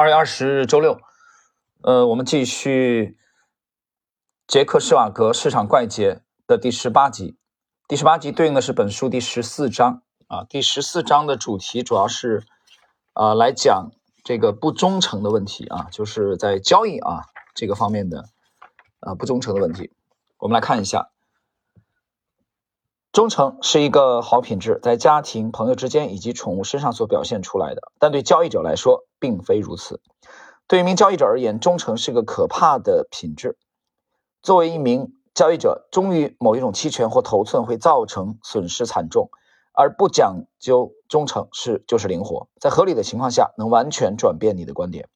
二月二十日周六，呃，我们继续杰克施瓦格市场怪杰的第十八集。第十八集对应的是本书第十四章啊。第十四章的主题主要是啊来讲这个不忠诚的问题啊，就是在交易啊这个方面的啊不忠诚的问题。我们来看一下，忠诚是一个好品质，在家庭、朋友之间以及宠物身上所表现出来的，但对交易者来说。并非如此。对一名交易者而言，忠诚是个可怕的品质。作为一名交易者，忠于某一种期权或头寸会造成损失惨重，而不讲究忠诚是就是灵活，在合理的情况下能完全转变你的观点。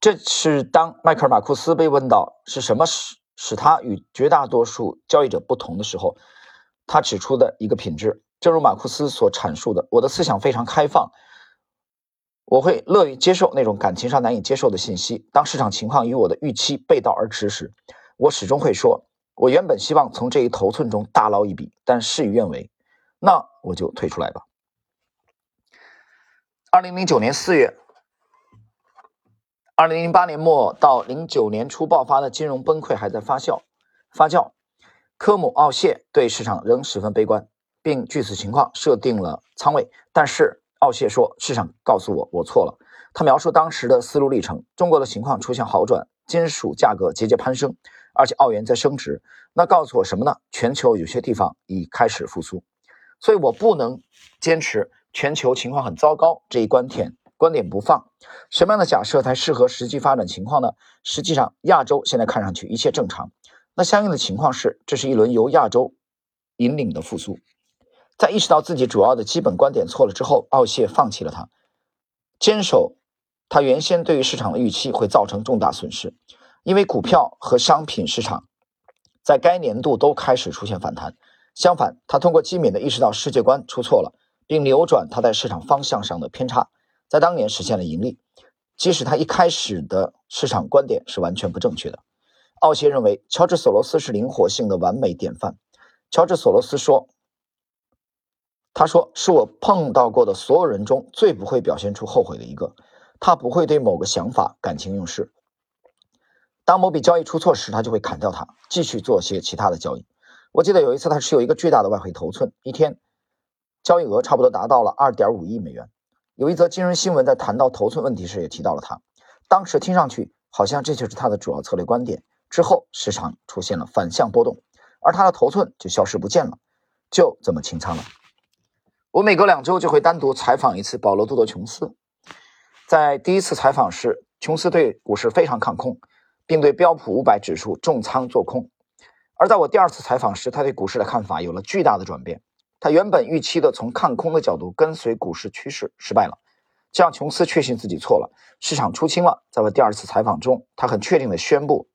这是当迈克尔·马库斯被问到是什么时使他与绝大多数交易者不同的时候，他指出的一个品质。正如马库斯所阐述的：“我的思想非常开放。”我会乐于接受那种感情上难以接受的信息。当市场情况与我的预期背道而驰时，我始终会说：“我原本希望从这一头寸中大捞一笔，但事与愿违，那我就退出来吧。”二零零九年四月，二零零八年末到零九年初爆发的金融崩溃还在发酵发酵。科姆奥谢对市场仍十分悲观，并据此情况设定了仓位，但是。奥谢说：“市场告诉我，我错了。”他描述当时的思路历程：中国的情况出现好转，金属价格节节攀升，而且澳元在升值。那告诉我什么呢？全球有些地方已开始复苏。所以我不能坚持全球情况很糟糕这一观点，观点不放。什么样的假设才适合实际发展情况呢？实际上，亚洲现在看上去一切正常。那相应的情况是，这是一轮由亚洲引领的复苏。在意识到自己主要的基本观点错了之后，奥谢放弃了它，坚守他原先对于市场的预期会造成重大损失，因为股票和商品市场在该年度都开始出现反弹。相反，他通过机敏的意识到世界观出错了，并扭转他在市场方向上的偏差，在当年实现了盈利，即使他一开始的市场观点是完全不正确的。奥谢认为，乔治·索罗斯是灵活性的完美典范。乔治·索罗斯说。他说：“是我碰到过的所有人中最不会表现出后悔的一个。他不会对某个想法感情用事。当某笔交易出错时，他就会砍掉它，继续做些其他的交易。我记得有一次，他持有一个巨大的外汇头寸，一天交易额差不多达到了二点五亿美元。有一则金融新闻在谈到头寸问题时也提到了他。当时听上去好像这就是他的主要策略观点。之后市场出现了反向波动，而他的头寸就消失不见了，就这么清仓了。”我每隔两周就会单独采访一次保罗·杜德琼斯。在第一次采访时，琼斯对股市非常看空，并对标普五百指数重仓做空。而在我第二次采访时，他对股市的看法有了巨大的转变。他原本预期的从看空的角度跟随股市趋势失败了，这让琼斯确信自己错了，市场出清了。在我第二次采访中，他很确定地宣布，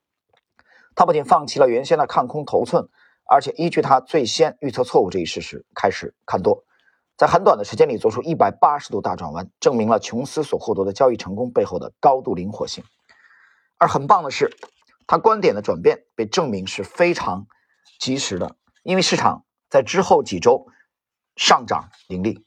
他不仅放弃了原先的看空头寸，而且依据他最先预测错误这一事实开始看多。在很短的时间里做出一百八十度大转弯，证明了琼斯所获得的交易成功背后的高度灵活性。而很棒的是，他观点的转变被证明是非常及时的，因为市场在之后几周上涨盈利。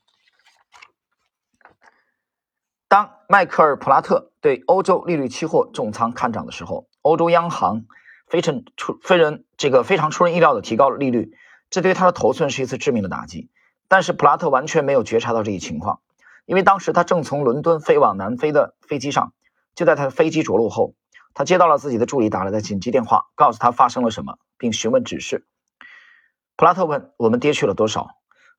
当迈克尔·普拉特对欧洲利率期货重仓看涨的时候，欧洲央行非常出非人这个非常出人意料的提高了利率，这对他的头寸是一次致命的打击。但是普拉特完全没有觉察到这一情况，因为当时他正从伦敦飞往南非的飞机上。就在他的飞机着陆后，他接到了自己的助理打来的紧急电话，告诉他发生了什么，并询问指示。普拉特问：“我们跌去了多少？”“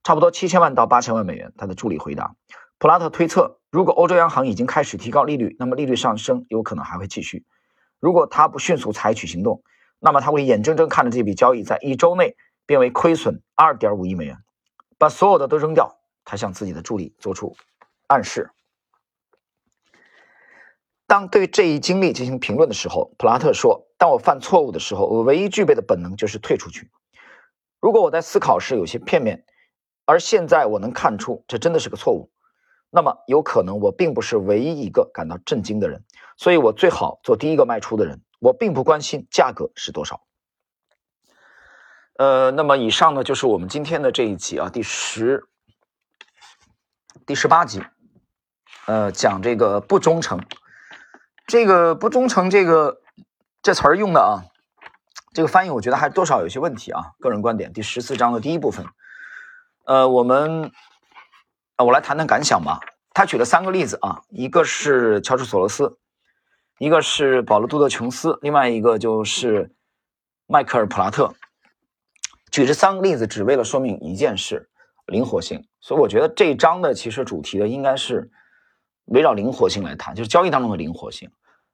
差不多七千万到八千万美元。”他的助理回答。普拉特推测，如果欧洲央行已经开始提高利率，那么利率上升有可能还会继续。如果他不迅速采取行动，那么他会眼睁睁看着这笔交易在一周内变为亏损二点五亿美元。把所有的都扔掉，他向自己的助理做出暗示。当对这一经历进行评论的时候，普拉特说：“当我犯错误的时候，我唯一具备的本能就是退出去。如果我在思考时有些片面，而现在我能看出这真的是个错误，那么有可能我并不是唯一一个感到震惊的人。所以我最好做第一个卖出的人。我并不关心价格是多少。”呃，那么以上呢就是我们今天的这一集啊，第十、第十八集。呃，讲这个不忠诚，这个不忠诚这个这词儿用的啊，这个翻译我觉得还多少有些问题啊。个人观点，第十四章的第一部分，呃，我们啊，我来谈谈感想吧。他举了三个例子啊，一个是乔治索罗斯，一个是保罗杜德琼斯，另外一个就是迈克尔普拉特。举这三个例子，只为了说明一件事：灵活性。所以我觉得这一章的其实主题的应该是围绕灵活性来谈，就是交易当中的灵活性。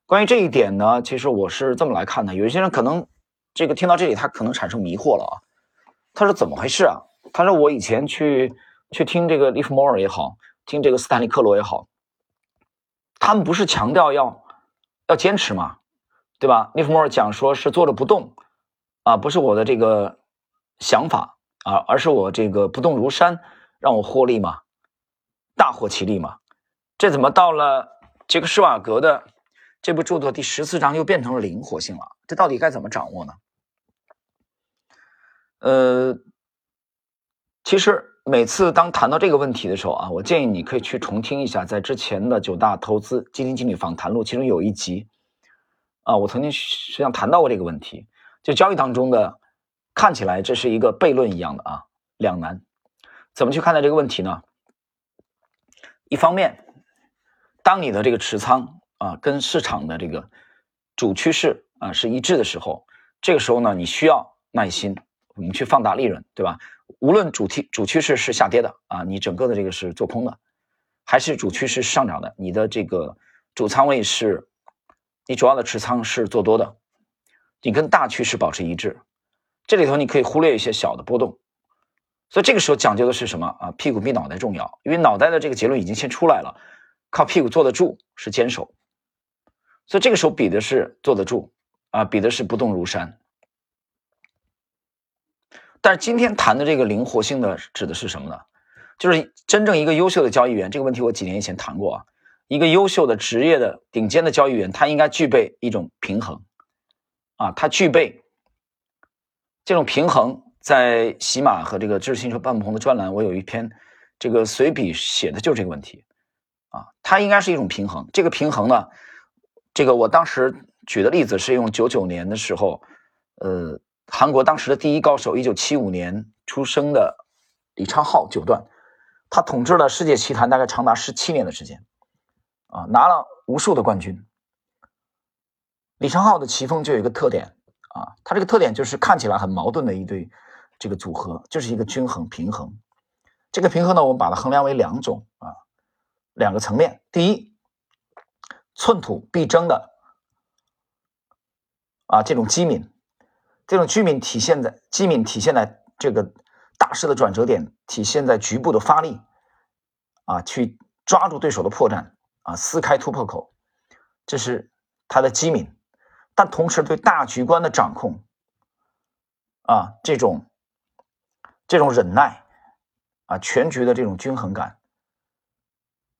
关于这一点呢，其实我是这么来看的：有一些人可能这个听到这里，他可能产生迷惑了啊。他说怎么回事啊？他说我以前去去听这个利弗莫尔也好。听这个斯坦利克罗也好，他们不是强调要要坚持吗？对吧？利弗莫尔讲说是坐着不动啊，不是我的这个想法啊，而是我这个不动如山，让我获利嘛，大获其利嘛。这怎么到了杰克施瓦格的这部著作第十四章又变成了灵活性了？这到底该怎么掌握呢？呃，其实。每次当谈到这个问题的时候啊，我建议你可以去重听一下在之前的九大投资基金经理访谈录，其中有一集啊，我曾经实际上谈到过这个问题，就交易当中的看起来这是一个悖论一样的啊两难，怎么去看待这个问题呢？一方面，当你的这个持仓啊跟市场的这个主趋势啊是一致的时候，这个时候呢你需要耐心，我们去放大利润，对吧？无论主题主趋势是下跌的啊，你整个的这个是做空的，还是主趋势上涨的，你的这个主仓位是，你主要的持仓是做多的，你跟大趋势保持一致，这里头你可以忽略一些小的波动，所以这个时候讲究的是什么啊？屁股比脑袋重要，因为脑袋的这个结论已经先出来了，靠屁股坐得住是坚守，所以这个时候比的是坐得住啊，比的是不动如山。但是今天谈的这个灵活性的指的是什么呢？就是真正一个优秀的交易员，这个问题我几年以前谈过啊。一个优秀的职业的顶尖的交易员，他应该具备一种平衡啊，他具备这种平衡。在喜马和这个知识星球半不红的专栏，我有一篇这个随笔写的就是这个问题啊，它应该是一种平衡。这个平衡呢，这个我当时举的例子是用九九年的时候，呃。韩国当时的第一高手，一九七五年出生的李昌镐九段，他统治了世界棋坛大概长达十七年的时间，啊，拿了无数的冠军。李昌镐的棋风就有一个特点啊，他这个特点就是看起来很矛盾的一对这个组合，就是一个均衡平衡。这个平衡呢，我们把它衡量为两种啊，两个层面。第一，寸土必争的啊这种机敏。这种机敏体现在机敏体现在这个大势的转折点，体现在局部的发力，啊，去抓住对手的破绽，啊，撕开突破口，这是他的机敏。但同时对大局观的掌控，啊，这种这种忍耐，啊，全局的这种均衡感，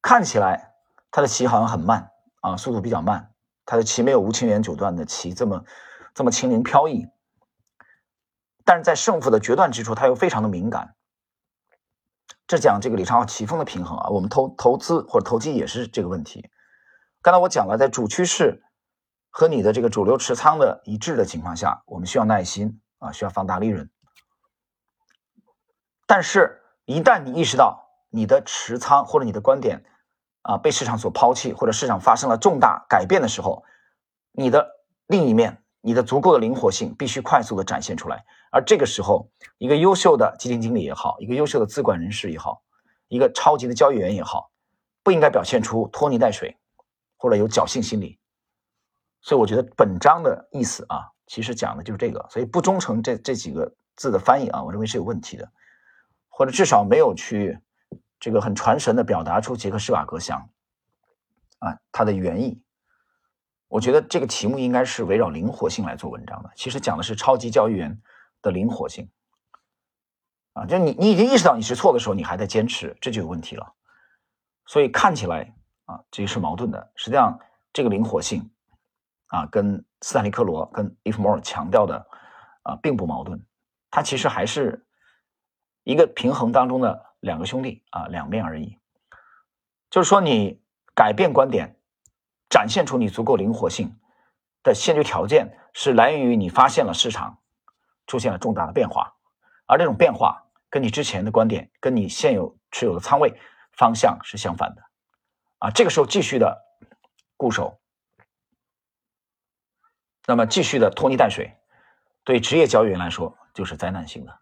看起来他的棋好像很慢，啊，速度比较慢，他的棋没有吴清源九段的棋这么这么轻灵飘逸。但是在胜负的决断之处，他又非常的敏感。这讲这个李昌镐棋风的平衡啊，我们投投资或者投机也是这个问题。刚才我讲了，在主趋势和你的这个主流持仓的一致的情况下，我们需要耐心啊，需要放大利润。但是，一旦你意识到你的持仓或者你的观点啊被市场所抛弃，或者市场发生了重大改变的时候，你的另一面。你的足够的灵活性必须快速的展现出来，而这个时候，一个优秀的基金经理也好，一个优秀的资管人士也好，一个超级的交易员也好，不应该表现出拖泥带水或者有侥幸心理。所以，我觉得本章的意思啊，其实讲的就是这个。所以，不忠诚这这几个字的翻译啊，我认为是有问题的，或者至少没有去这个很传神的表达出杰克施瓦格想啊他的原意。我觉得这个题目应该是围绕灵活性来做文章的。其实讲的是超级交易员的灵活性啊，就你你已经意识到你是错的时候，你还在坚持，这就有问题了。所以看起来啊，这是矛盾的。实际上，这个灵活性啊，跟斯坦利克罗跟利弗莫尔强调的啊，并不矛盾。它其实还是一个平衡当中的两个兄弟啊，两面而已。就是说，你改变观点，展现出你足够灵活性的先决条件，是来源于你发现了市场出现了重大的变化，而这种变化跟你之前的观点，跟你现有持有的仓位方向是相反的，啊，这个时候继续的固守，那么继续的拖泥带水，对职业交易员来说就是灾难性的，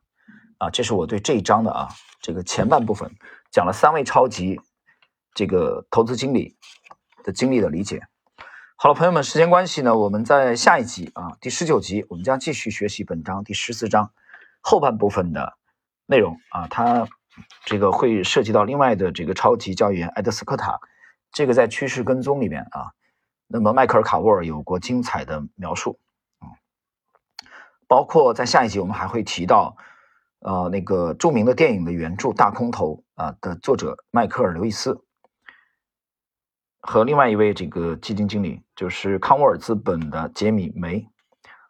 啊，这是我对这一章的啊这个前半部分讲了三位超级。这个投资经理的经历的理解。好了，朋友们，时间关系呢，我们在下一集啊，第十九集，我们将继续学习本章第十四章后半部分的内容啊。它这个会涉及到另外的这个超级交易员埃德斯科塔，这个在趋势跟踪里面啊，那么迈克尔卡沃尔有过精彩的描述啊，包括在下一集我们还会提到呃那个著名的电影的原著《大空头》啊的作者迈克尔刘易斯。和另外一位这个基金经理，就是康沃尔资本的杰米梅，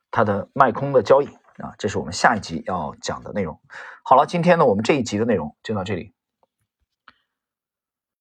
他的卖空的交易啊，这是我们下一集要讲的内容。好了，今天呢，我们这一集的内容就到这里。